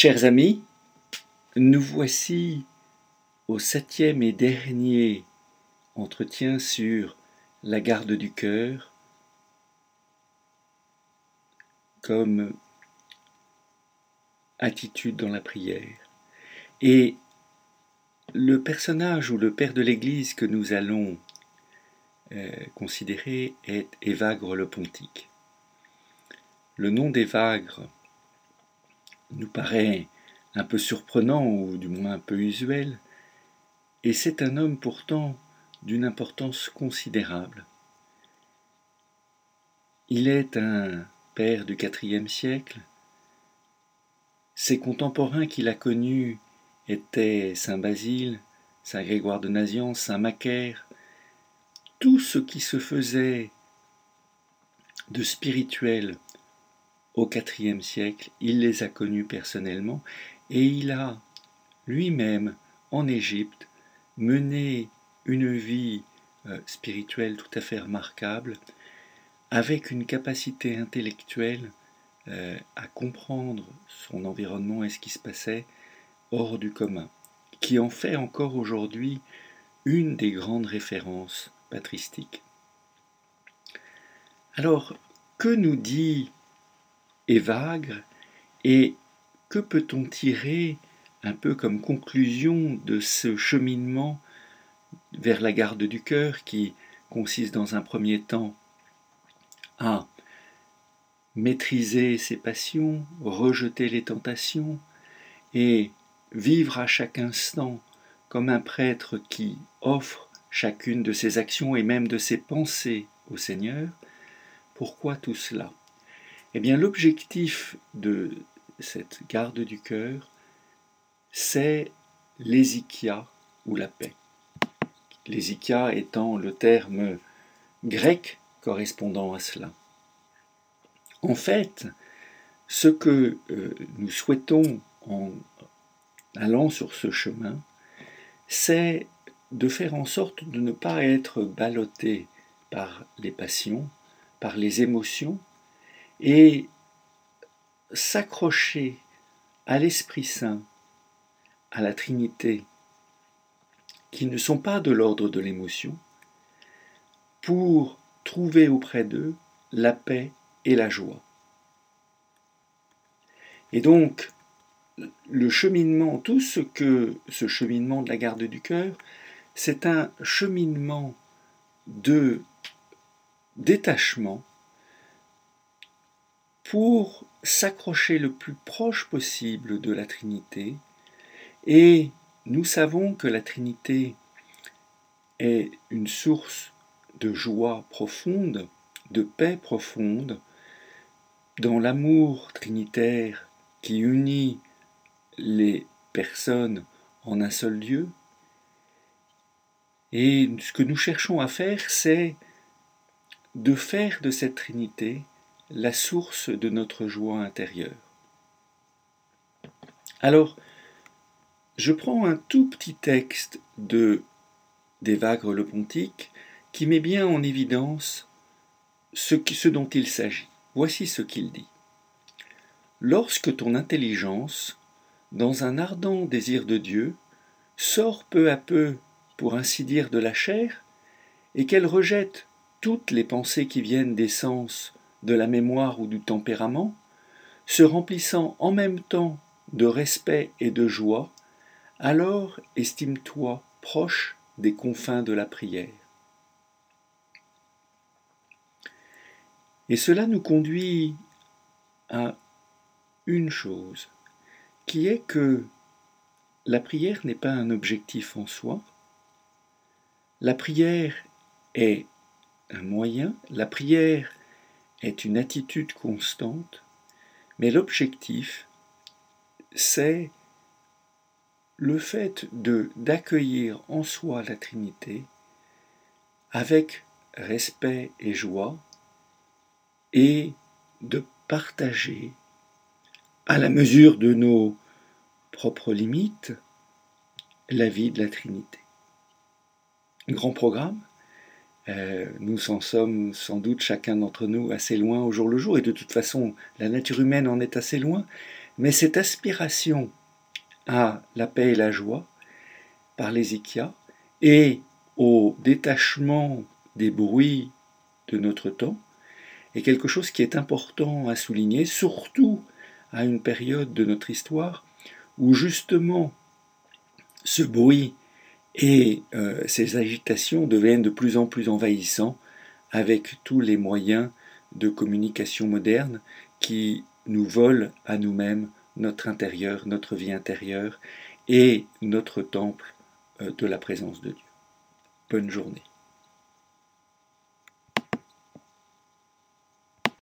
Chers amis, nous voici au septième et dernier entretien sur la garde du cœur comme attitude dans la prière. Et le personnage ou le père de l'Église que nous allons euh, considérer est Évagre le Pontique. Le nom d'Évagre nous paraît un peu surprenant ou du moins un peu usuel, et c'est un homme pourtant d'une importance considérable. Il est un père du IVe siècle. Ses contemporains qu'il a connus étaient Saint Basile, Saint Grégoire de Naziance, Saint Macaire. Tout ce qui se faisait de spirituel au IVe siècle, il les a connus personnellement et il a lui-même en Égypte mené une vie euh, spirituelle tout à fait remarquable, avec une capacité intellectuelle euh, à comprendre son environnement et ce qui se passait hors du commun, qui en fait encore aujourd'hui une des grandes références patristiques. Alors, que nous dit Évagre et que peut-on tirer un peu comme conclusion de ce cheminement vers la garde du cœur qui consiste dans un premier temps à maîtriser ses passions, rejeter les tentations et vivre à chaque instant comme un prêtre qui offre chacune de ses actions et même de ses pensées au Seigneur? Pourquoi tout cela? Eh bien, l'objectif de cette garde du cœur, c'est l'hésikia ou la paix. L'hésikia étant le terme grec correspondant à cela. En fait, ce que euh, nous souhaitons en allant sur ce chemin, c'est de faire en sorte de ne pas être ballotté par les passions, par les émotions, et s'accrocher à l'Esprit Saint, à la Trinité, qui ne sont pas de l'ordre de l'émotion, pour trouver auprès d'eux la paix et la joie. Et donc, le cheminement, tout ce que ce cheminement de la garde du cœur, c'est un cheminement de détachement pour s'accrocher le plus proche possible de la Trinité. Et nous savons que la Trinité est une source de joie profonde, de paix profonde, dans l'amour trinitaire qui unit les personnes en un seul Dieu. Et ce que nous cherchons à faire, c'est de faire de cette Trinité la source de notre joie intérieure. Alors, je prends un tout petit texte de d'Évagre le Pontique qui met bien en évidence ce, ce dont il s'agit. Voici ce qu'il dit. Lorsque ton intelligence, dans un ardent désir de Dieu, sort peu à peu, pour ainsi dire, de la chair, et qu'elle rejette toutes les pensées qui viennent des sens de la mémoire ou du tempérament, se remplissant en même temps de respect et de joie, alors estime-toi proche des confins de la prière. Et cela nous conduit à une chose, qui est que la prière n'est pas un objectif en soi, la prière est un moyen, la prière est une attitude constante, mais l'objectif, c'est le fait de d'accueillir en soi la Trinité avec respect et joie et de partager à la mesure de nos propres limites la vie de la Trinité. Grand programme, euh, nous en sommes sans doute chacun d'entre nous assez loin au jour le jour, et de toute façon la nature humaine en est assez loin, Mais cette aspiration à la paix et la joie par l'Ézéchia et au détachement des bruits de notre temps est quelque chose qui est important à souligner, surtout à une période de notre histoire où justement ce bruit et euh, ces agitations deviennent de plus en plus envahissants avec tous les moyens de communication modernes qui nous volent à nous-mêmes notre intérieur, notre vie intérieure et notre temple euh, de la présence de Dieu. Bonne journée.